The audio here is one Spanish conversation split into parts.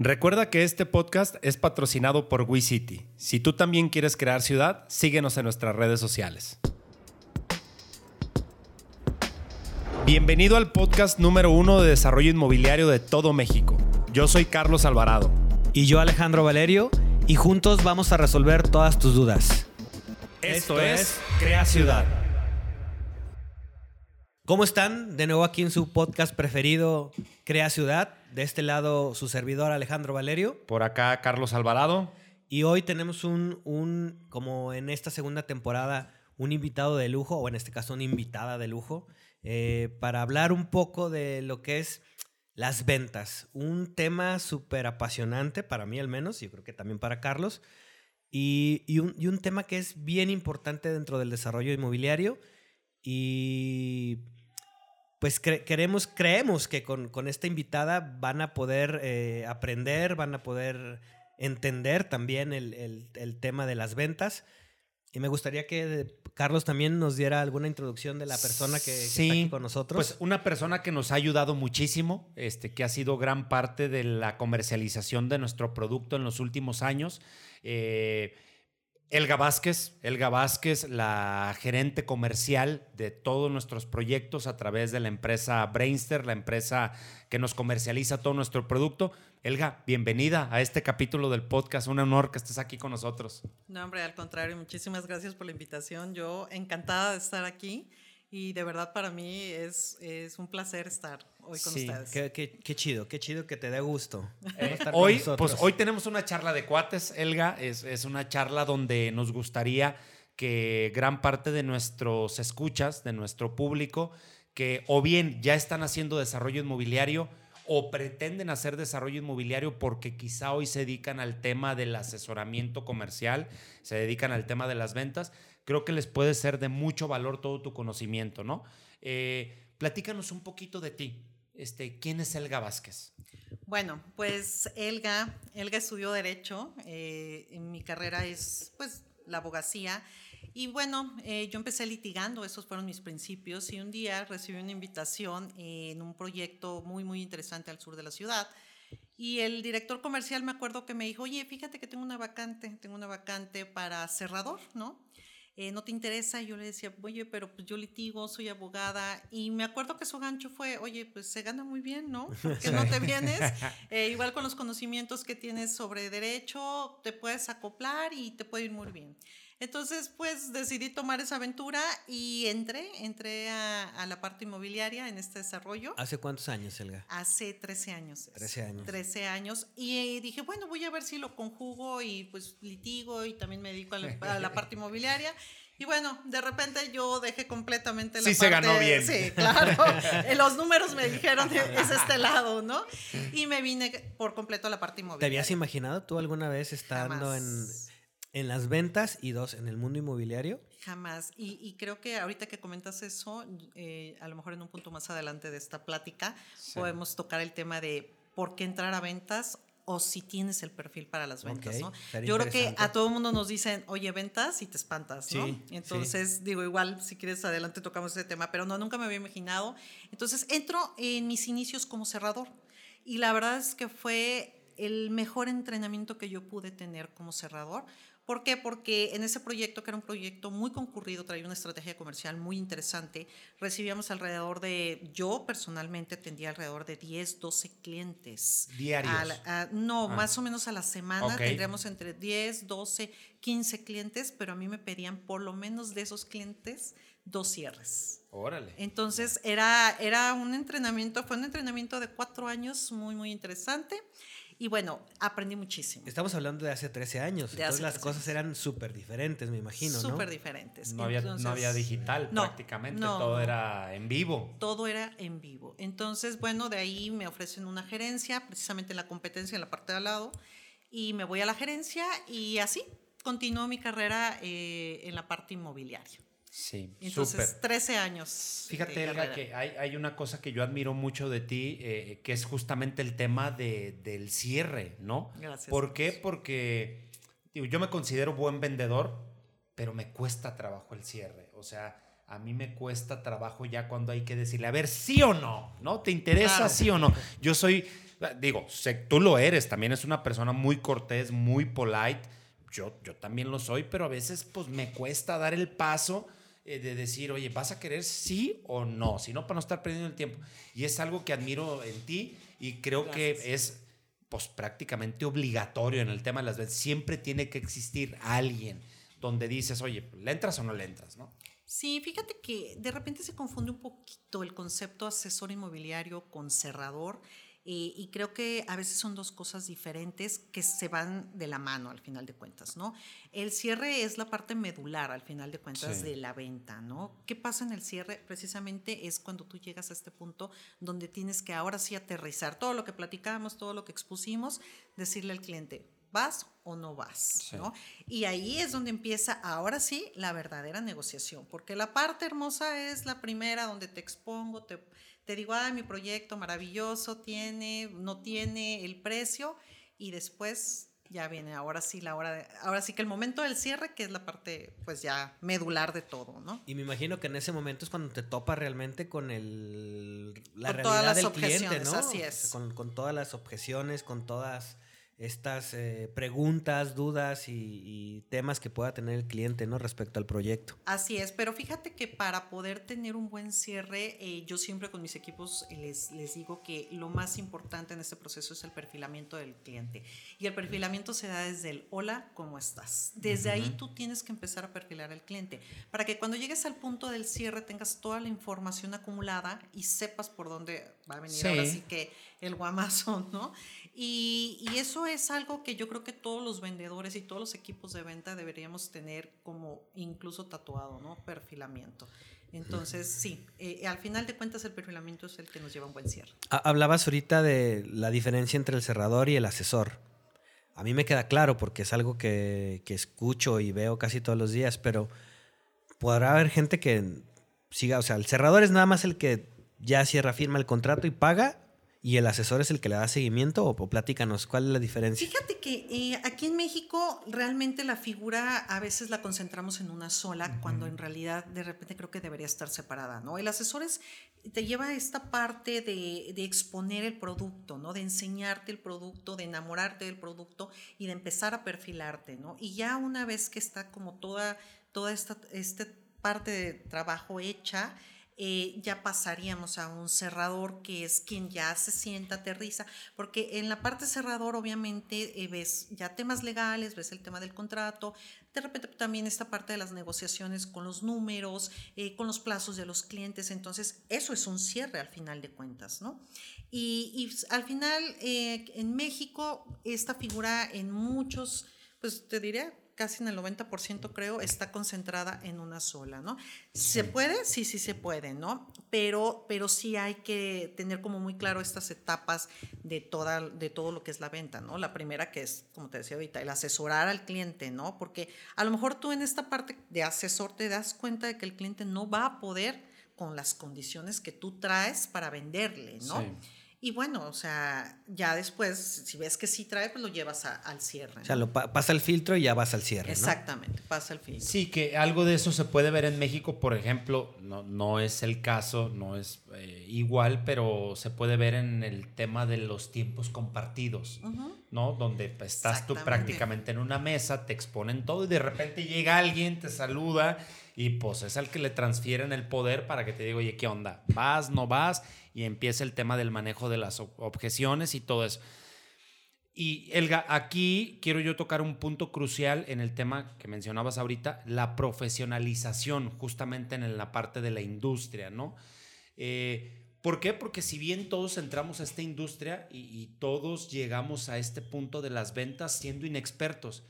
Recuerda que este podcast es patrocinado por WeCity. Si tú también quieres crear ciudad, síguenos en nuestras redes sociales. Bienvenido al podcast número uno de desarrollo inmobiliario de todo México. Yo soy Carlos Alvarado. Y yo Alejandro Valerio, y juntos vamos a resolver todas tus dudas. Esto, es Crea Ciudad. ¿Cómo están? De nuevo aquí en su podcast preferido, Crea Ciudad. De este lado, su servidor Alejandro Valerio. Por acá, Carlos Alvarado. Y hoy tenemos un, un, como en esta segunda temporada, un invitado de lujo, o en este caso una invitada de lujo, eh, para hablar un poco de lo que es las ventas. Un tema súper apasionante para mí al menos, yo creo que también para Carlos. Y, y, un, y un tema que es bien importante dentro del desarrollo inmobiliario. Y pues queremos, creemos que con, con, esta invitada van a poder eh, aprender, van a poder entender también el, el, el, tema de las ventas. Y me gustaría que Carlos también nos diera alguna introducción de la persona que, sí, está aquí con nosotros. Pues una persona que nos ha ayudado muchísimo, este, que ha sido gran parte de la comercialización de nuestro producto en los últimos años. Eh, Elga Vázquez, Elga Vázquez, la gerente comercial de todos nuestros proyectos a través de la empresa Brainster, la empresa que nos comercializa todo nuestro producto. Elga, bienvenida a este capítulo del podcast. Un honor que estés aquí con nosotros. No, hombre, al contrario, muchísimas gracias por la invitación. Yo encantada de estar aquí y de verdad para mí es, es un placer estar hoy con sí, ustedes. Qué, qué, qué, chido, qué chido que te dé gusto. Eh, hoy, pues hoy tenemos una charla de cuates, Elga. Es, es una charla donde nos gustaría que gran parte de nuestros escuchas, de nuestro público, que o bien ya están haciendo desarrollo inmobiliario o pretenden hacer desarrollo inmobiliario porque quizá hoy se dedican al tema del asesoramiento comercial, se dedican al tema de las ventas, creo que les puede ser de mucho valor todo tu conocimiento, ¿no? Eh, platícanos un poquito de ti. Este, ¿Quién es Elga Vázquez? Bueno, pues Elga, Elga estudió Derecho. Eh, mi carrera es pues la abogacía. Y bueno, eh, yo empecé litigando, esos fueron mis principios. Y un día recibí una invitación en un proyecto muy, muy interesante al sur de la ciudad. Y el director comercial me acuerdo que me dijo, oye, fíjate que tengo una vacante, tengo una vacante para cerrador, ¿no? Eh, ¿no te interesa? Y yo le decía, oye, pero pues yo litigo, soy abogada. Y me acuerdo que su gancho fue, oye, pues se gana muy bien, ¿no? ¿Por qué no te vienes? Eh, igual con los conocimientos que tienes sobre derecho, te puedes acoplar y te puede ir muy bien. Entonces, pues decidí tomar esa aventura y entré, entré a, a, la parte inmobiliaria en este desarrollo. ¿Hace cuántos años, Elga? Hace 13 años. 13 años. 13 años. Y dije, bueno, voy a ver si lo conjugo y pues litigo y también me dedico a la, a la parte inmobiliaria. Y bueno, de repente yo dejé completamente la sí parte. se ganó bien. Sí, claro. Los números me dijeron, es este lado, ¿no? Y me vine por completo a la parte inmobiliaria. ¿Te habías imaginado tú alguna vez estando Jamás. en en las ventas y dos, en el mundo inmobiliario? Jamás. Y, y creo que ahorita que comentas eso, eh, a lo mejor en un punto más adelante de esta plática, sí. podemos tocar el tema de por qué entrar a ventas o si tienes el perfil para las ventas, okay. ¿no? Yo creo que a todo el mundo nos dicen, oye, ventas y te espantas, ¿no? Sí, Entonces, sí. digo, igual, si quieres, adelante tocamos ese tema, pero no, nunca me había imaginado. Entonces, entro en mis inicios como cerrador y la verdad es que fue el mejor entrenamiento que yo pude tener como cerrador, ¿Por qué? Porque en ese proyecto, que era un proyecto muy concurrido, traía una estrategia comercial muy interesante, recibíamos alrededor de, yo personalmente tendría alrededor de 10, 12 clientes. ¿Diarios? A la, a, no, Ah. más o menos a la semana Ok. tendríamos entre 10, 12, 15 clientes, pero a mí me pedían por lo menos de esos clientes dos cierres. Órale. Entonces era, era un entrenamiento, fue un entrenamiento de cuatro años muy, muy interesante. Y bueno, aprendí muchísimo. Estamos hablando de hace 13 años. De entonces las 13 cosas eran súper diferentes, me imagino, ¿no? Súper diferentes. No había, Entonces, no había digital no, prácticamente, no, todo no. era en vivo. Todo era en vivo. Entonces, bueno, de ahí me ofrecen una gerencia, precisamente en la competencia en la parte de al lado, y me voy a la gerencia y así continuó mi carrera eh, en la parte inmobiliaria. Sí, Entonces, súper. 13 años. Fíjate, Elga, que hay, hay una cosa que yo admiro mucho de ti, eh, que es justamente el tema de, del cierre, ¿no? Gracias. ¿Por qué? Porque digo, yo me considero buen vendedor, pero me cuesta trabajo el cierre. O sea, a mí me cuesta trabajo ya cuando hay que decirle, a ver, sí o no, ¿no? ¿Te interesa Claro. sí o no? Yo soy digo, sé, tú lo eres, también es una persona muy cortés, muy polite. Yo, yo también lo soy, pero a veces pues me cuesta dar el paso eh, de decir, oye, ¿vas a querer sí o no? Si no, para no estar perdiendo el tiempo. Y es algo que admiro en ti y creo que es pues prácticamente obligatorio en el tema de las ventas. Siempre tiene que existir alguien donde dices, oye, ¿le entras o no le entras? ¿no? Sí, fíjate que de repente se confunde un poquito el concepto asesor inmobiliario con cerrador. Eh, y creo que a veces son dos cosas diferentes que se van de la mano al final de cuentas, ¿no? El cierre es la parte medular al final de cuentas de la venta, ¿no? ¿Qué pasa en el cierre? Precisamente es cuando tú llegas a este punto donde tienes que ahora sí aterrizar todo lo que platicamos, todo lo que expusimos, decirle al cliente, ¿vas o no vas? ¿no? Y ahí es donde empieza ahora sí la verdadera negociación, porque la parte hermosa es la primera donde te expongo, te te digo, ay, mi proyecto maravilloso tiene, no tiene el precio y después ya viene ahora sí la hora de, ahora sí que el momento del cierre que es la parte pues ya medular de todo, ¿no? Y me imagino que en ese momento es cuando te topa realmente con el la realidad del cliente, ¿no? Así es. con, con todas las objeciones, con todas estas eh, preguntas, dudas y, temas que pueda tener el cliente ¿no? respecto al proyecto. Así es, pero fíjate que para poder tener un buen cierre, eh, yo siempre con mis equipos les, les digo que lo más importante en este proceso es el perfilamiento del cliente. Y el perfilamiento se da desde el hola, ¿cómo estás? Desde ahí tú tienes que empezar a perfilar al cliente para que cuando llegues al punto del cierre tengas toda la información acumulada y sepas por dónde va a venir ahora sí que el guamazo, ¿no? Y, eso es algo que yo creo que todos los vendedores y todos los equipos de venta deberíamos tener como incluso tatuado, ¿no? Perfilamiento. Entonces, sí, eh, al final de cuentas el perfilamiento es el que nos lleva a un buen cierre. Hablabas ahorita de la diferencia entre el cerrador y el asesor. A mí me queda claro porque es algo que, que escucho y veo casi todos los días, pero podrá haber gente que siga, o sea, el cerrador es nada más el que ya cierra, firma el contrato y paga y el asesor es el que le da seguimiento o, platícanos, ¿cuál es la diferencia? Fíjate que eh, aquí en México realmente la figura a veces la concentramos en una sola, cuando en realidad de repente creo que debería estar separada, ¿no? El asesor es, te lleva esta parte de, de, exponer el producto, ¿no? De enseñarte el producto, de enamorarte del producto y de empezar a perfilarte, ¿no? Y ya una vez que está como toda, toda esta, esta parte de trabajo hecha, eh, ya pasaríamos a un cerrador que es quien ya se sienta, aterriza, porque en la parte cerrador obviamente eh, ves ya temas legales, ves el tema del contrato, de repente también esta parte de las negociaciones con los números, eh, con los plazos de los clientes, entonces eso es un cierre al final de cuentas, ¿no? Y, y al final en México esta figura en muchos, pues te diré, casi en el 90% creo, está concentrada en una sola, ¿no? ¿Se puede? Sí, sí se puede, ¿no? Pero, pero sí hay que tener como muy claro estas etapas de, toda, de todo lo que es la venta, ¿no? La primera que es, como te decía ahorita, el asesorar al cliente, ¿no? Porque a lo mejor tú en esta parte de asesor te das cuenta de que el cliente no va a poder con las condiciones que tú traes para venderle, ¿no? Sí. Y bueno, o sea, ya después, si ves que sí trae, pues lo llevas al cierre. O sea, lo pasa el filtro y ya vas al cierre. Exactamente, pasa el filtro. Sí, que algo de eso se puede ver en México, por ejemplo, no, no es el caso, no es eh, igual, pero se puede ver en el tema de los tiempos compartidos, ¿no? Donde estás tú prácticamente en una mesa, te exponen todo y de repente llega alguien, te saluda y pues es al que le transfieren el poder para que te diga, oye, ¿qué onda? ¿Vas, no vas? Y empieza el tema del manejo de las objeciones y todo eso. Y Elga, aquí quiero yo tocar un punto crucial en el tema que mencionabas ahorita, la profesionalización, justamente en la parte de la industria, ¿no? Eh, ¿Por qué? Porque si bien todos entramos a esta industria y, y, todos llegamos a este punto de las ventas siendo inexpertos,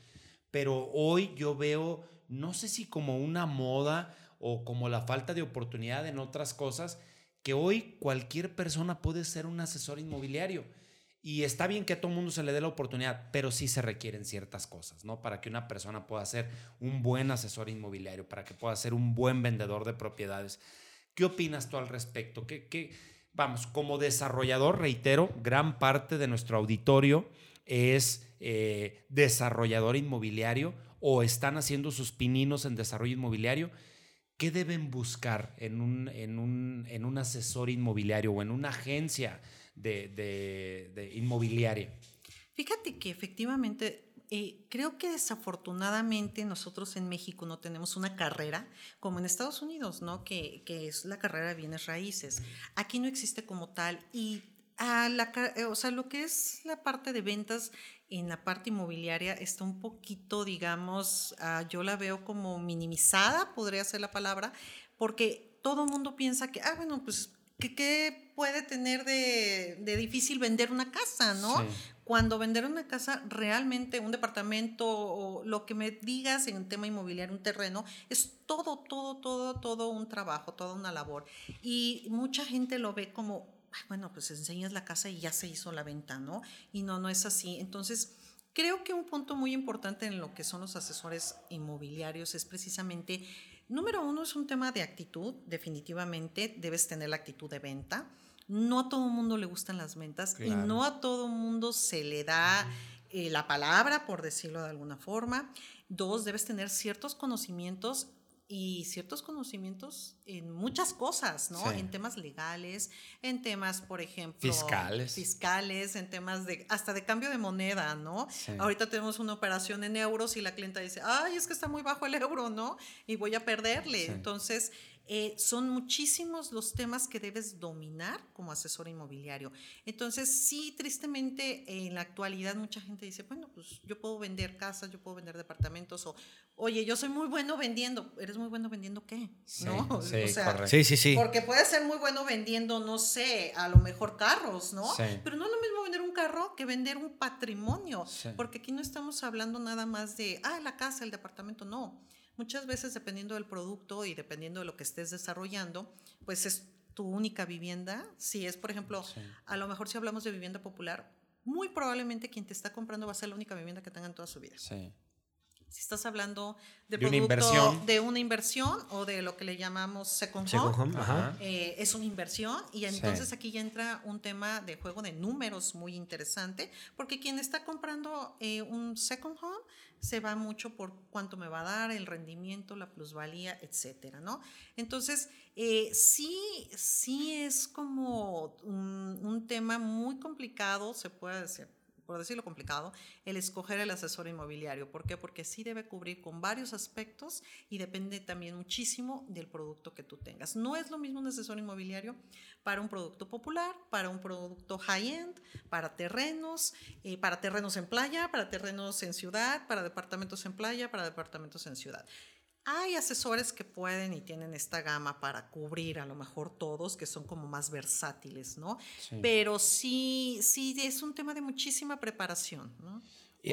pero hoy yo veo no sé si como una moda o como la falta de oportunidad en otras cosas, que hoy cualquier persona puede ser un asesor inmobiliario. Y está bien que a todo mundo se le dé la oportunidad, pero sí se requieren ciertas cosas, ¿no? Para que una persona pueda ser un buen asesor inmobiliario, para que pueda ser un buen vendedor de propiedades. ¿Qué opinas tú al respecto? ¿Qué, vamos, como desarrollador, reitero, gran parte de nuestro auditorio es eh, desarrollador inmobiliario o están haciendo sus pininos en desarrollo inmobiliario, ¿qué deben buscar en un, en un, en un asesor inmobiliario o en una agencia de, inmobiliaria? Fíjate que efectivamente eh, creo que desafortunadamente nosotros en México no tenemos una carrera como en Estados Unidos, ¿no? Que, que, es la carrera de bienes raíces. Aquí no existe como tal y a la, eh, o sea, lo que es la parte de ventas en la parte inmobiliaria está un poquito, digamos, ah, yo la veo como minimizada, podría ser la palabra, porque todo el mundo piensa que, ah, bueno, pues, ¿qué, puede tener de, difícil vender una casa, no? Cuando vender una casa, realmente un departamento o lo que me digas en un tema inmobiliario, un terreno, es todo, todo, todo, todo un trabajo, toda una labor. Y mucha gente lo ve como bueno, pues enseñas la casa y ya se hizo la venta, ¿no? Y no, no es así. Entonces, creo que un punto muy importante en lo que son los asesores inmobiliarios es precisamente, número uno, es un tema de actitud, definitivamente, debes tener la actitud de venta. No a todo el mundo le gustan las ventas y no a todo el mundo se le da eh, la palabra, por decirlo de alguna forma. Dos, debes tener ciertos conocimientos y ciertos conocimientos en muchas cosas, ¿no? En temas legales, en temas, por ejemplo, fiscales. Fiscales, en temas de hasta de cambio de moneda, ¿no? Ahorita tenemos una operación en euros y la clienta dice, "Ay, es que está muy bajo el euro, ¿no? Y voy a perderle." Entonces, eh, son muchísimos los temas que debes dominar como asesor inmobiliario. Entonces, sí, tristemente, en la actualidad mucha gente dice, bueno, pues yo puedo vender casas, yo puedo vender departamentos, o, oye, yo soy muy bueno vendiendo. ¿Eres muy bueno vendiendo qué? Sí, ¿No? Sí, sí, sí, sí. Porque puede ser muy bueno vendiendo, no sé, a lo mejor carros, ¿no? Pero no es lo mismo vender un carro que vender un patrimonio, porque aquí no estamos hablando nada más de, ah, la casa, el departamento, no Muchas veces, dependiendo del producto y dependiendo de lo que estés desarrollando, pues es tu única vivienda. Si es, por ejemplo, a lo mejor si hablamos de vivienda popular, muy probablemente quien te está comprando va a ser la única vivienda que tengan toda su vida. Sí. Si estás hablando de, producto, una inversión. de una inversión o de lo que le llamamos second home, eh, es una inversión y entonces aquí ya entra un tema de juego de números muy interesante porque quien está comprando eh, un second home se va mucho por cuánto me va a dar, el rendimiento, la plusvalía, etcétera, ¿no? Entonces, eh, sí, sí es como un, un tema muy complicado, se puede decir, por decirlo complicado, el escoger el asesor inmobiliario. ¿Por qué? Porque sí debe cubrir con varios aspectos y depende también muchísimo del producto que tú tengas. No es lo mismo un asesor inmobiliario para un producto popular, para un producto high-end, para terrenos, eh, para terrenos en playa, para terrenos en ciudad, para departamentos en playa, para departamentos en ciudad. Hay asesores que pueden y tienen esta gama para cubrir a lo mejor todos, que son como más versátiles, ¿no? Pero sí, sí es un tema de muchísima preparación, ¿no?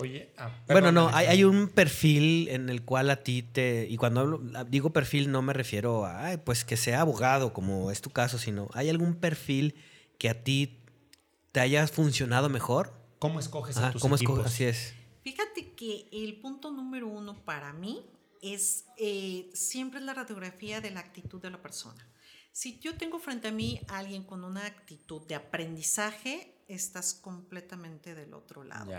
Oye, ah, bueno, no, hay, hay, un perfil en el cual a ti te, y cuando digo perfil no me refiero a, pues que sea abogado, como es tu caso, sino hay algún perfil que a ti te haya funcionado mejor. ¿Cómo escoges a tus ¿cómo Escoges? Así es. Fíjate que el punto número uno para mí es eh, siempre la radiografía de la actitud de la persona. Si yo tengo frente a mí a alguien con una actitud de aprendizaje, estás completamente del otro lado.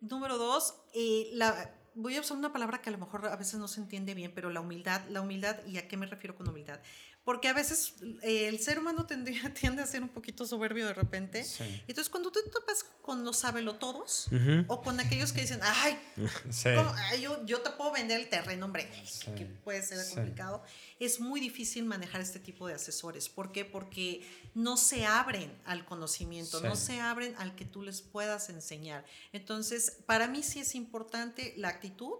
Número dos, eh, la, voy a usar una palabra que a lo mejor a veces no se entiende bien, pero la humildad, la humildad, ¿y a qué me refiero con humildad? Porque a veces eh, el ser humano tiende, tiende, a ser un poquito soberbio de repente. Entonces, cuando tú te topas con los sabelotodos todos o con aquellos que dicen, ay, yo, yo, te puedo vender el terreno, hombre, que puede ser complicado, es muy difícil manejar este tipo de asesores. ¿Por qué? Porque no se abren al conocimiento, no se abren al que tú les puedas enseñar. Entonces, para mí sí es importante la actitud,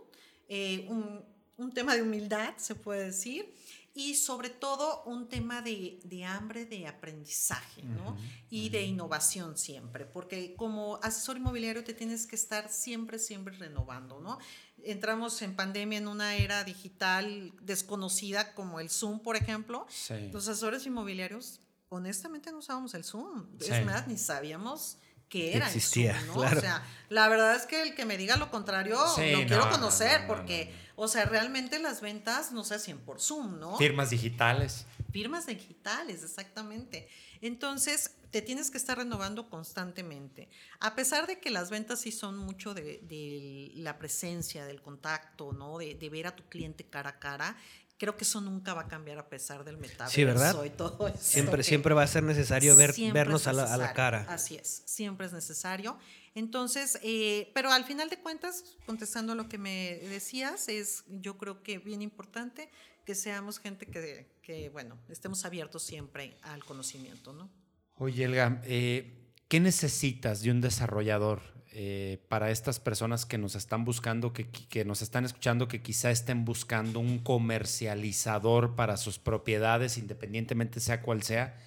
eh, un, un tema de humildad, se puede decir y sobre todo un tema de, hambre de aprendizaje ¿no? y de innovación siempre, porque como asesor inmobiliario te tienes que estar siempre, siempre renovando, ¿no? Entramos en pandemia en una era digital desconocida como el Zoom, por ejemplo. Los asesores inmobiliarios, honestamente, no usábamos el Zoom. Es más, ni sabíamos que era existía, ¿no? O sea, la verdad es que el que me diga lo contrario lo quiero conocer porque, o sea, realmente las ventas no se hacen por Zoom, ¿no? Firmas digitales. Firmas digitales, exactamente. Entonces, te tienes que estar renovando constantemente. A pesar de que las ventas sí son mucho de, la presencia, del contacto, ¿no? De, de ver a tu cliente cara a cara, creo que eso nunca va a cambiar a pesar del metaverso Sí, ¿verdad? y todo eso Siempre, siempre va a ser necesario ver, vernos a la, a la cara. Así es, siempre es necesario. Entonces, eh, pero al final de cuentas, contestando a lo que me decías, es yo creo que bien importante que seamos gente que, que bueno, estemos abiertos siempre al conocimiento, ¿no? Oye, Elga, eh, ¿qué necesitas de un desarrollador eh, para estas personas que nos están buscando, que, que nos están escuchando, que quizá estén buscando un comercializador para sus propiedades, independientemente sea cual sea?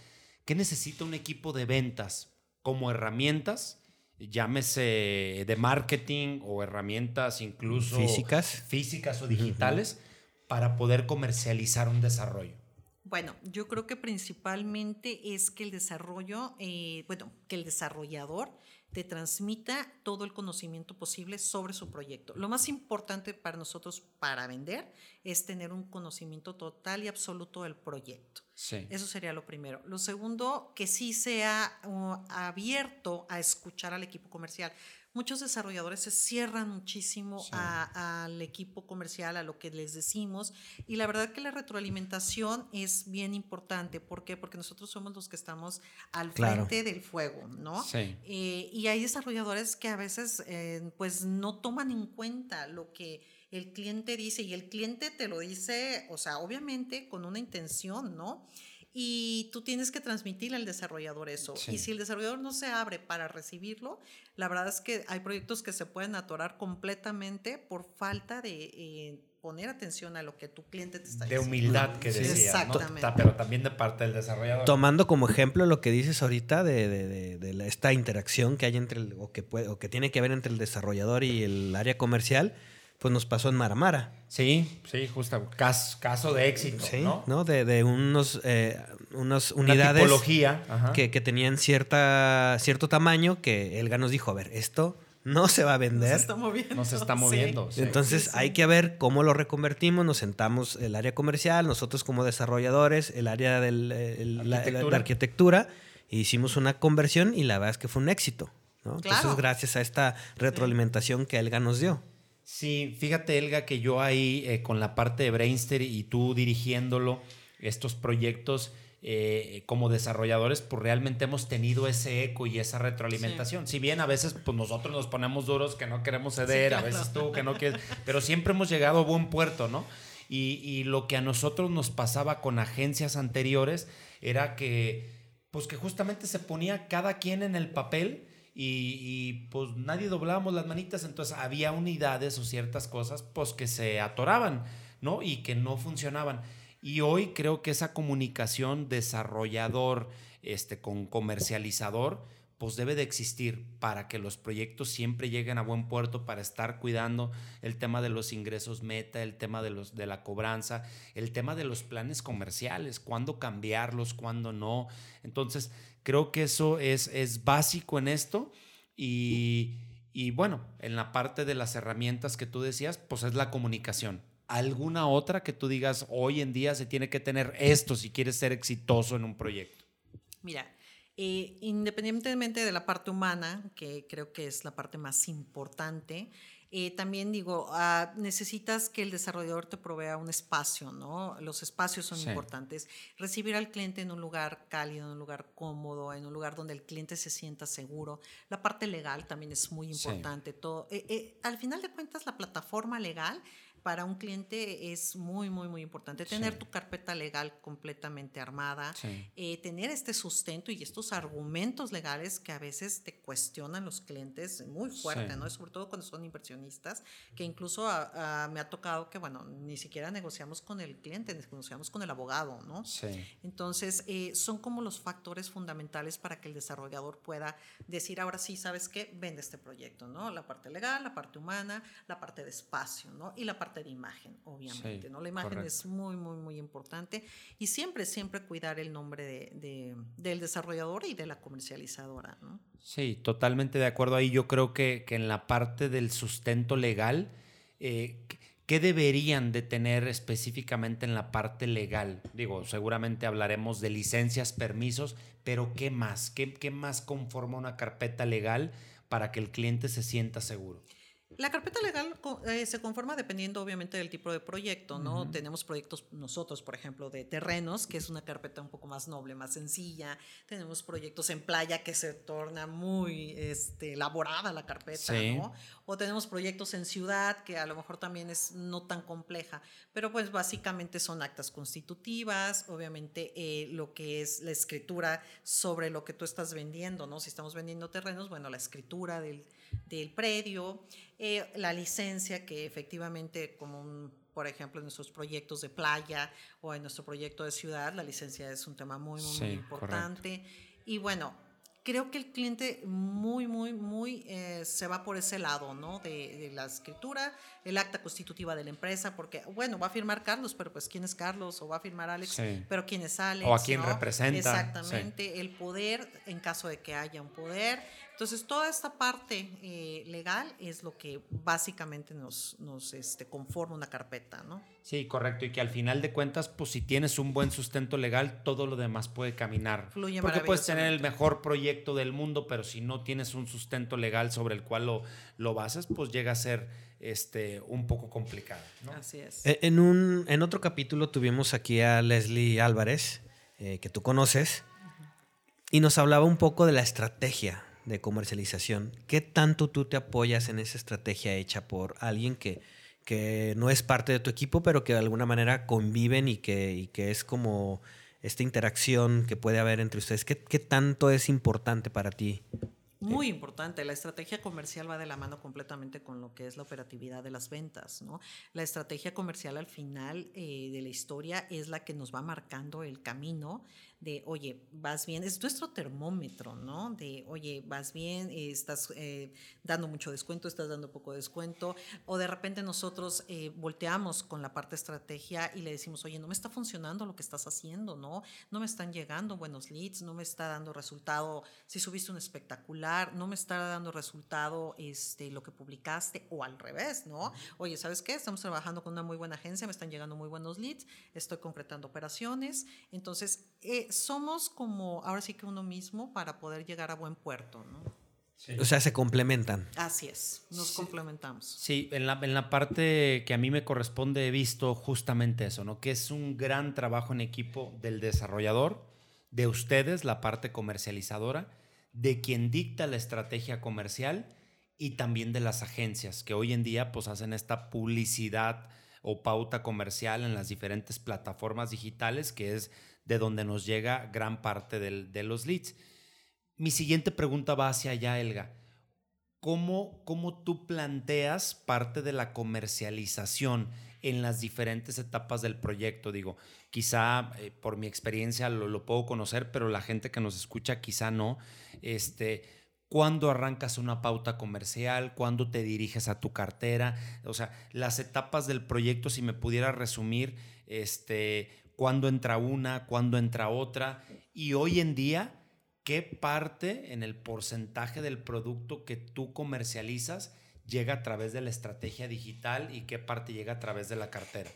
¿Qué necesita un equipo de ventas como herramientas? Llámese de marketing o herramientas incluso Físicas. físicas o digitales para poder comercializar un desarrollo. Bueno, yo creo que principalmente es que el desarrollo, eh, bueno, que el desarrollador te transmita todo el conocimiento posible sobre su proyecto. Lo más importante para nosotros para vender es tener un conocimiento total y absoluto del proyecto. Sí. Eso sería lo primero. Lo segundo, que sí sea uh, abierto a escuchar al equipo comercial. Muchos desarrolladores se cierran muchísimo Sí. a- al equipo comercial, a lo que les decimos. Y la verdad que la retroalimentación es bien importante. ¿Por qué? Porque nosotros somos los que estamos al Claro. frente del fuego, ¿no? Sí. Eh, y hay desarrolladores que a veces eh, pues no toman en cuenta lo que el cliente dice y el cliente te lo dice, o sea, obviamente con una intención, ¿no? Y tú tienes que transmitirle al desarrollador eso. Sí. Y si el desarrollador no se abre para recibirlo, la verdad es que hay proyectos que se pueden atorar completamente por falta de eh, poner atención a lo que tu cliente te está de diciendo. humildad que decías, ¿no? Exactamente. Ta- pero también de parte del desarrollador. Tomando como ejemplo lo que dices ahorita de, de- de- de la- esta interacción que hay entre el, o que puede, o que tiene que haber entre el desarrollador y el área comercial, pues nos pasó en Maramara. Sí, sí, justo. Caso, caso de éxito, Sí, ¿no? ¿no? De, de unos, eh, unas Una unidades tipología. ajá. que, que tenían cierta, cierto tamaño que Elga nos dijo, a ver, esto no se va a No se vender. está moviendo. No se está moviendo. sí. Entonces Sí, sí. hay que ver cómo lo reconvertimos, nos sentamos el área comercial, nosotros como desarrolladores, el área de la, Arquitectura. arquitectura, e hicimos una conversión y la verdad es que fue un éxito. ¿no? Entonces Claro. gracias a esta retroalimentación que Elga nos dio. Sí, fíjate, Elga, que yo ahí eh, con la parte de Brainster y tú dirigiéndolo, estos proyectos eh, como desarrolladores, pues realmente hemos tenido ese eco y esa retroalimentación. Si bien a veces pues nosotros nos ponemos duros que no queremos ceder, a claro. veces tú que no quieres, pero siempre hemos llegado a buen puerto, ¿no? Y, y lo que a nosotros nos pasaba con agencias anteriores era que, pues que justamente se ponía cada quien en el papel y, y, pues nadie doblábamos las manitas, entonces había unidades o ciertas cosas pues que se atoraban, ¿no? Y que no funcionaban. Y hoy creo que esa comunicación desarrollador este, con comercializador pues debe de existir para que los proyectos siempre lleguen a buen puerto para estar cuidando el tema de los ingresos meta, el tema de, los, de la cobranza, el tema de los planes comerciales, cuándo cambiarlos, cuándo no. Entonces, creo que eso es, es básico en esto y, y bueno, en la parte de las herramientas que tú decías, pues es la comunicación. ¿Alguna otra que tú digas hoy en día se tiene que tener esto si quieres ser exitoso en un proyecto? Mira, eh, independientemente de la parte humana, que creo que es la parte más importante, eh, también digo, ah, necesitas que el desarrollador te provea un espacio, ¿no? Los espacios son Sí. importantes. Recibir al cliente en un lugar cálido, en un lugar cómodo, en un lugar donde el cliente se sienta seguro. La parte legal también es muy Sí. importante. Todo, eh, eh, al final de cuentas, la plataforma legal para un cliente es muy, muy, muy importante. Tener Sí. tu carpeta legal completamente armada, Sí. eh, tener este sustento y estos argumentos legales que a veces te cuestionan los clientes muy fuerte, Sí. ¿no? Sobre todo cuando son inversionistas, que incluso ah, ah, me ha tocado que, bueno, ni siquiera negociamos con el cliente, negociamos con el abogado, ¿no? Entonces, eh, son como los factores fundamentales para que el desarrollador pueda decir, ahora sí, ¿sabes qué? Vende este proyecto, ¿no? La parte legal, la parte humana, la parte de espacio, ¿no? Y la parte de imagen, obviamente, Sí, ¿no? La imagen correcto. es muy, muy, muy importante y siempre, siempre cuidar el nombre de, de- del desarrollador y de la comercializadora, ¿no? Sí, totalmente de acuerdo ahí. Yo creo que, que en la parte del sustento legal, eh, ¿qué deberían de tener específicamente en la parte legal? Digo, seguramente hablaremos de licencias, permisos, pero ¿qué más? ¿Qué, qué más conforma una carpeta legal para que el cliente se sienta seguro? La carpeta legal eh, se conforma dependiendo obviamente del tipo de proyecto, ¿no? Tenemos proyectos nosotros, por ejemplo, de terrenos, que es una carpeta un poco más noble, más sencilla. Tenemos proyectos en playa que se torna muy este, elaborada la carpeta, ¿no? O tenemos proyectos en ciudad que a lo mejor también es no tan compleja, pero pues básicamente son actas constitutivas, obviamente eh, lo que es la escritura sobre lo que tú estás vendiendo, ¿no? Si estamos vendiendo terrenos, bueno, la escritura del del predio, eh, la licencia que efectivamente como por ejemplo en nuestros proyectos de playa o en nuestro proyecto de ciudad, la licencia es un tema muy, muy, importante. Y bueno, creo que el cliente muy, muy, muy eh, se va por ese lado, ¿no? De, la escritura, el acta constitutiva de la empresa, porque, bueno, va a firmar Carlos, pero pues quién es Carlos, o va a firmar Alex, pero quién es Alex. O a quién representa. Exactamente, el poder, en caso de que haya un poder. Entonces, toda esta parte eh, legal es lo que básicamente nos, nos este, conforma una carpeta, ¿no? Sí, correcto. Y que al final de cuentas, pues si tienes un buen sustento legal, todo lo demás puede caminar. Fluye Porque puedes tener el mejor proyecto del mundo, pero si no tienes un sustento legal sobre el cual lo, lo bases, pues llega a ser este, un poco complicado. Así es. E, en, un, en otro capítulo tuvimos aquí a Leslie Álvarez, eh, que tú conoces, y nos hablaba un poco de la estrategia de comercialización, ¿qué tanto tú te apoyas en esa estrategia hecha por alguien que, que no es parte de tu equipo, pero que de alguna manera conviven y que, que es como esta interacción que puede haber entre ustedes? ¿Qué, qué tanto es importante para ti? Muy importante, la estrategia comercial va de la mano completamente con lo que es la operatividad de las ventas, ¿no? La estrategia comercial al final eh, de la historia es la que nos va marcando el camino de, oye, vas bien, es nuestro termómetro, ¿no? De, oye, vas bien, estás eh, dando mucho descuento, estás dando poco descuento, o de repente nosotros eh, volteamos con la parte estrategia y le decimos, oye, no me está funcionando lo que estás haciendo, ¿no? No me están llegando buenos leads, no me está dando resultado, si subiste un espectacular, no me está dando resultado este, lo que publicaste, o al revés, ¿no? Oye, ¿sabes qué? Estamos trabajando con una muy buena agencia, me están llegando muy buenos leads, estoy concretando operaciones, entonces, eh, somos como ahora sí que uno mismo para poder llegar a buen puerto, ¿no? O sea, se complementan. Así es, nos complementamos. Sí, en la, en la parte que a mí me corresponde he visto justamente eso, ¿no? Que es un gran trabajo en equipo del desarrollador, de ustedes, la parte comercializadora, de quien dicta la estrategia comercial y también de las agencias, que hoy en día pues hacen esta publicidad o pauta comercial en las diferentes plataformas digitales, que es de donde nos llega gran parte de los leads. Mi siguiente pregunta va hacia allá, Elga. ¿Cómo, ¿Cómo tú planteas parte de la comercialización en las diferentes etapas del proyecto? Digo, quizá eh, por mi experiencia lo, lo, puedo conocer, pero la gente que nos escucha quizá no. Este, ¿Cuándo arrancas una pauta comercial? ¿Cuándo te diriges a tu cartera? O sea, las etapas del proyecto, si me pudiera resumir, este, cuándo entra una, cuándo entra otra. Y hoy en día, ¿qué parte en el porcentaje del producto que tú comercializas llega a través de la estrategia digital y qué parte llega a través de la cartera?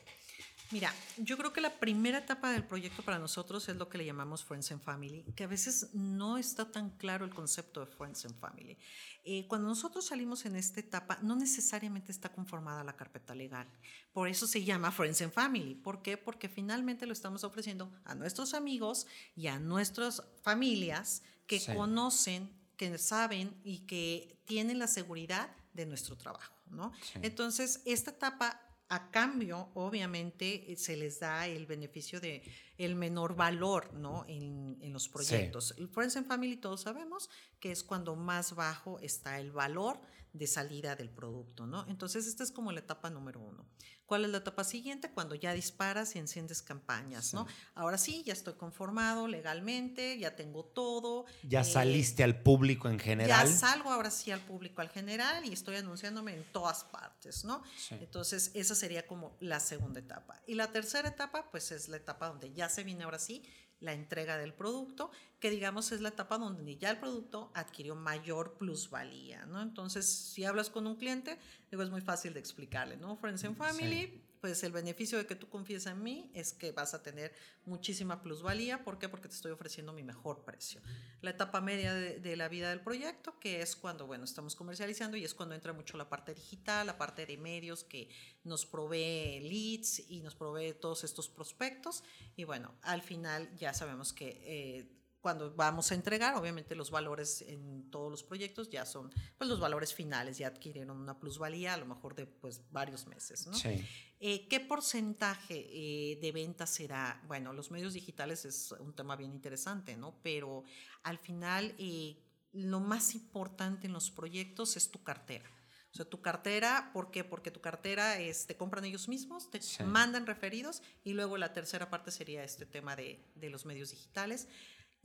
Mira, yo creo que la primera etapa del proyecto para nosotros es lo que le llamamos Friends and Family, que a veces no está tan claro el concepto de Friends and Family. Eh, cuando nosotros salimos en esta etapa, no necesariamente está conformada la carpeta legal. Por eso se llama Friends and Family. ¿Por qué? Porque finalmente lo estamos ofreciendo a nuestros amigos y a nuestras familias que conocen, que saben y que tienen la seguridad de nuestro trabajo. ¿no? Entonces, esta etapa a cambio, obviamente, eh, se les da el beneficio de el menor valor ¿no? en, en los proyectos. El Friends and Family todos sabemos que es cuando más bajo está el valor de salida del producto, ¿no? Entonces, esta es como la etapa número uno. ¿Cuál es la etapa siguiente? Cuando ya disparas y enciendes campañas, ¿no? Ahora sí, ya estoy conformado legalmente, ya tengo todo. Ya eh, saliste al público en general. Ya salgo ahora sí al público al general y estoy anunciándome en todas partes, ¿no? Entonces, esa sería como la segunda etapa. Y la tercera etapa, pues es la etapa donde ya se viene ahora sí la entrega del producto, que digamos es la etapa donde ya el producto adquirió mayor plusvalía, ¿no? Entonces, si hablas con un cliente, digo, es muy fácil de explicarle, ¿no? Friends and Family, pues el beneficio de que tú confíes en mí es que vas a tener muchísima plusvalía. ¿Por qué? Porque te estoy ofreciendo mi mejor precio. La etapa media de, la vida del proyecto, que es cuando, bueno, estamos comercializando y es cuando entra mucho la parte digital, la parte de medios que nos provee leads y nos provee todos estos prospectos. Y bueno, al final ya sabemos que... Eh, cuando vamos a entregar, obviamente los valores en todos los proyectos ya son pues, los valores finales, ya adquirieron una plusvalía a lo mejor de pues, varios meses. ¿no? Sí. Eh, ¿Qué porcentaje eh, de ventas será? Bueno, los medios digitales es un tema bien interesante, ¿no? Pero al final eh, lo más importante en los proyectos es tu cartera. O sea, tu cartera, ¿por qué? Porque tu cartera es, te compran ellos mismos, te mandan referidos y luego la tercera parte sería este tema de, de los medios digitales.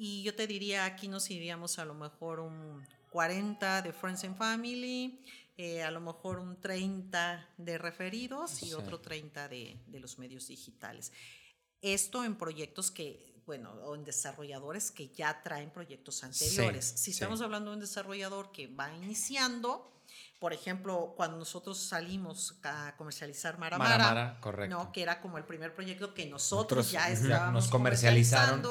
Y yo te diría, aquí nos iríamos a lo mejor un 40 de Friends and Family, eh, a lo mejor un 30 de referidos y otro 30 de, de, los medios digitales. Esto en proyectos que, bueno, o en desarrolladores que ya traen proyectos anteriores. si estamos hablando de un desarrollador que va iniciando, por ejemplo, cuando nosotros salimos a comercializar Maramara, Mara, correcto. ¿no? que era como el primer proyecto que nosotros, ya estábamos nos comercializaron.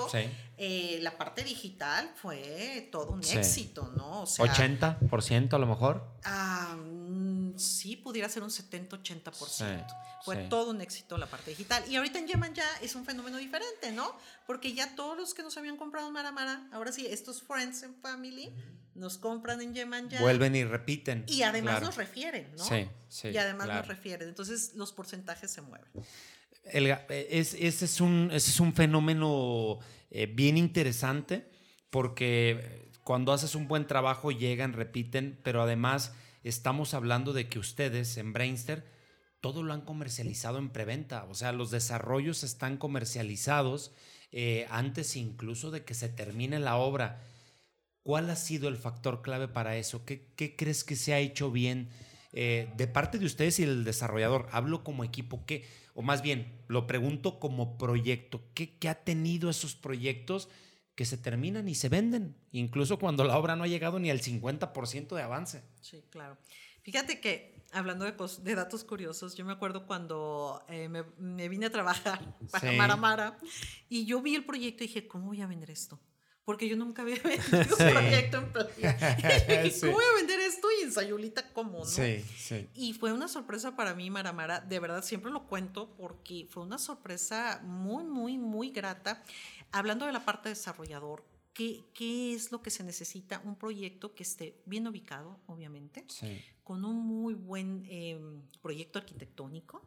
Eh, la parte digital fue todo un éxito, ¿no? O sea, 80% a lo mejor. Ah, mm, sí, pudiera ser un 70-80%. fue todo un éxito la parte digital. Y ahorita en Yemen ya es un fenómeno diferente, ¿no? Porque ya todos los que nos habían comprado en Maramara, ahora sí, estos Friends and Family nos compran en Yemen ya. Vuelven y repiten. Y además nos refieren, ¿no? Sí, sí. Y además nos refieren. Entonces los porcentajes se mueven. es, ese, es un, ese es un fenómeno eh, bien interesante porque cuando haces un buen trabajo llegan, repiten, pero además estamos hablando de que ustedes en Brainster todo lo han comercializado en preventa. O sea, los desarrollos están comercializados eh, antes incluso de que se termine la obra. ¿Cuál ha sido el factor clave para eso? ¿Qué, crees que se ha hecho bien eh, de parte de ustedes y el desarrollador? Hablo como equipo, ¿qué? O más bien, lo pregunto como proyecto. ¿Qué, ha tenido esos proyectos que se terminan y se venden? Incluso cuando la obra no ha llegado ni al 50% de avance. Sí, claro. Fíjate que hablando de, datos curiosos, yo me acuerdo cuando eh, me, vine a trabajar para Mara Mara y yo vi el proyecto y dije, ¿cómo voy a vender esto? Porque yo nunca había vendido un proyecto en playa. ¿Cómo voy a vender esto y en Sayulita cómo, no? Sí, sí. Y fue una sorpresa para mí, Maramara, de verdad siempre lo cuento porque fue una sorpresa muy, muy, muy grata. Hablando de la parte desarrollador, ¿qué, qué es lo que se necesita? Un proyecto que esté bien ubicado, obviamente, con un muy buen em, proyecto arquitectónico.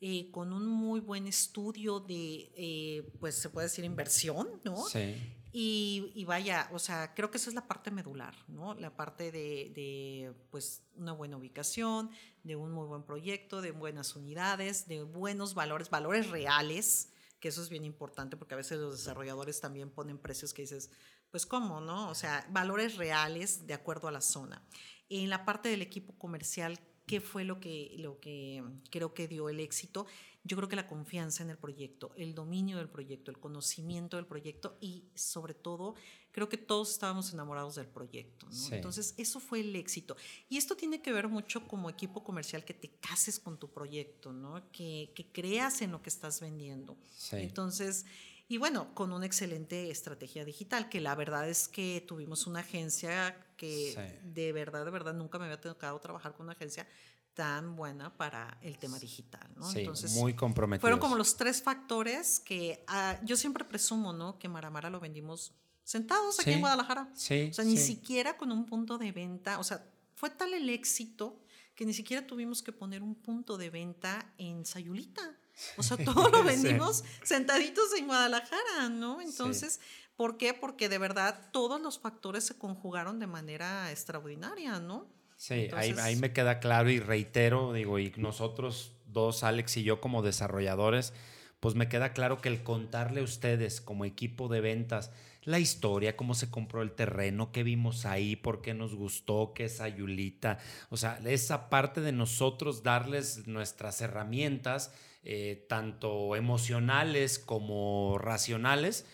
Eh, con un muy buen estudio de, eh, pues se puede decir, inversión, ¿no? Sí. Y, vaya, o sea, creo que esa es la parte medular, ¿no? La parte de, pues, una buena ubicación, de un muy buen proyecto, de buenas unidades, de buenos valores, valores reales, que eso es bien importante porque a veces los desarrolladores también ponen precios que dices, pues, ¿cómo, no? O sea, valores reales de acuerdo a la zona. En la parte del equipo comercial, ¿qué fue lo que, lo que creo que dio el éxito? Yo creo que la confianza en el proyecto, el dominio del proyecto, el conocimiento del proyecto y sobre todo creo que todos estábamos enamorados del proyecto. Entonces eso fue el éxito. Y esto tiene que ver mucho como equipo comercial que te cases con tu proyecto, ¿no? que, creas en lo que estás vendiendo. Entonces... Y bueno, con una excelente estrategia digital, que la verdad es que tuvimos una agencia que de verdad, de verdad, nunca me había tocado trabajar con una agencia tan buena para el tema digital, ¿no? Sí, Entonces, muy comprometido. Fueron como los tres factores que ah, yo siempre presumo, ¿no? Que Maramara lo vendimos sentados aquí en Guadalajara. Sí. O sea, ni siquiera con un punto de venta. O sea, fue tal el éxito que ni siquiera tuvimos que poner un punto de venta en Sayulita. O sea, todo lo vendimos sentaditos en Guadalajara, ¿no? Entonces, ¿por qué? Porque de verdad todos los factores se conjugaron de manera extraordinaria, ¿no? Sí, ahí, me queda claro y reitero, digo, y nosotros dos, Alex y yo como desarrolladores, pues me queda claro que el contarle a ustedes como equipo de ventas la historia, cómo se compró el terreno, qué vimos ahí, por qué nos gustó, qué es Ayulita, o sea, esa parte de nosotros darles nuestras herramientas, eh, tanto emocionales como racionales,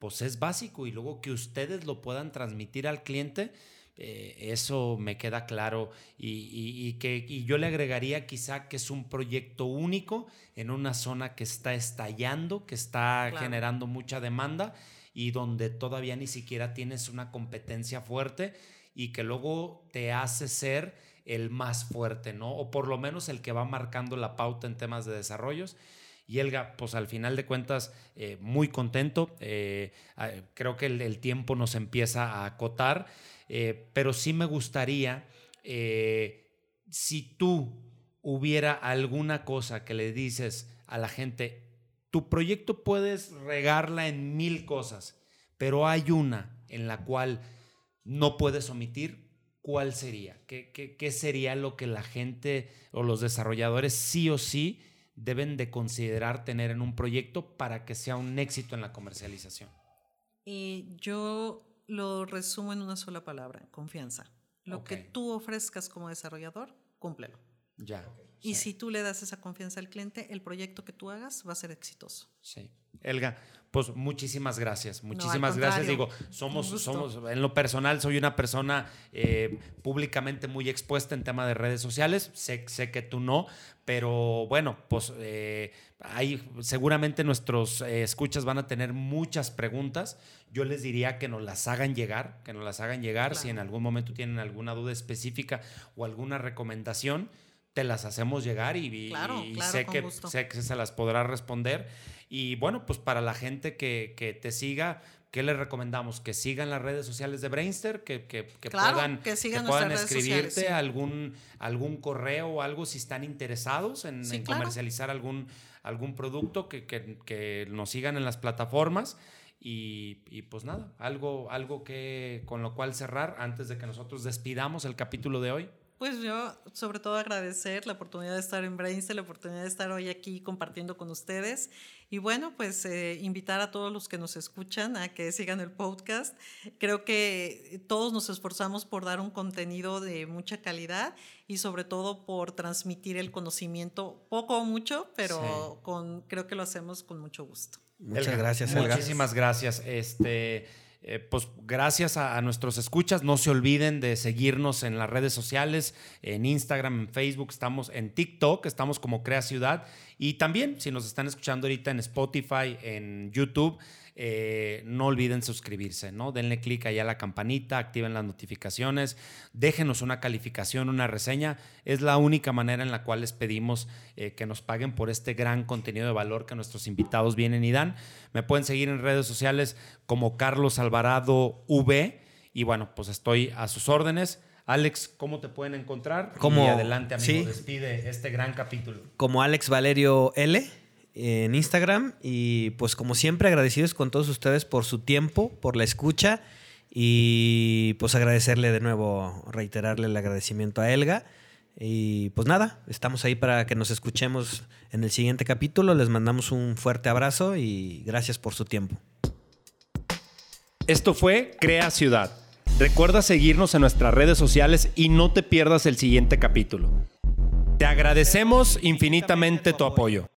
pues es básico y luego que ustedes lo puedan transmitir al cliente eh, eso me queda claro y, que y yo le agregaría quizá que es un proyecto único en una zona que está estallando, que está generando mucha demanda y donde todavía ni siquiera tienes una competencia fuerte y que luego te hace ser el más fuerte, ¿no? O por lo menos el que va marcando la pauta en temas de desarrollos. Y Elga, pues al final de cuentas, eh, muy contento. Eh, creo que el, tiempo nos empieza a acotar, eh, pero sí me gustaría, si tú hubiera alguna cosa que le dices a la gente, tu proyecto puedes regarla en mil cosas, pero hay una en la cual no puedes omitir. ¿Cuál sería? ¿Qué, qué, sería lo que la gente o los desarrolladores sí o sí deben de considerar tener en un proyecto para que sea un éxito en la comercialización? Y yo lo resumo en una sola palabra, confianza. Lo que tú ofrezcas como desarrollador, cúmplelo. Ya. Y si tú le das esa confianza al cliente, el proyecto que tú hagas va a ser exitoso. Sí. Elga, pues muchísimas gracias, muchísimas gracias. Digo, somos, somos, en lo personal, soy una persona eh, públicamente muy expuesta en tema de redes sociales. Sé, sé que tú no, pero bueno, pues eh, seguramente nuestros eh, escuchas van a tener muchas preguntas. Yo les diría que nos las hagan llegar, que nos las hagan llegar. Si en algún momento tienen alguna duda específica o alguna recomendación te las hacemos llegar y, sé, que, sé que se las podrá responder. Y bueno, pues para la gente que, te siga, ¿qué les recomendamos? Que sigan las redes sociales de Brainster, que, que, puedan, que puedan escribirte algún, algún correo o algo si están interesados en, comercializar algún, algún producto, que, nos sigan en las plataformas. Y, y, pues nada, algo, algo que con lo cual cerrar antes de que nosotros despidamos el capítulo de hoy. Pues yo, sobre todo, agradecer la oportunidad de estar en Brainstorm, la oportunidad de estar hoy aquí compartiendo con ustedes. Y bueno, pues eh, invitar a todos los que nos escuchan a que sigan el podcast. Creo que todos nos esforzamos por dar un contenido de mucha calidad y sobre todo por transmitir el conocimiento, poco o mucho, pero con, creo que lo hacemos con mucho gusto. Muchas gracias, Muchísimas gracias. Este. Eh, pues gracias a, nuestros escuchas. No se olviden de seguirnos en las redes sociales, en Instagram, en Facebook, estamos en TikTok, estamos como Crea Ciudad. Y también, si nos están escuchando ahorita en Spotify, en YouTube, eh, no olviden suscribirse, ¿no? Denle clic ahí a la campanita, activen las notificaciones, déjenos una calificación, una reseña. Es la única manera en la cual les pedimos eh, que nos paguen por este gran contenido de valor que nuestros invitados vienen y dan. Me pueden seguir en redes sociales como Carlos Alvarado V. Y bueno, pues estoy a sus órdenes. Alex, ¿cómo te pueden encontrar? Como, y adelante, amigo, despide este gran capítulo. Como Alex Valerio L en Instagram y pues como siempre agradecidos con todos ustedes por su tiempo, por la escucha y pues agradecerle de nuevo, reiterarle el agradecimiento a Elga. Y pues nada, estamos ahí para que nos escuchemos en el siguiente capítulo. Les mandamos un fuerte abrazo y gracias por su tiempo. Esto fue Crea Ciudad. Recuerda seguirnos en nuestras redes sociales y no te pierdas el siguiente capítulo. Te agradecemos infinitamente tu apoyo.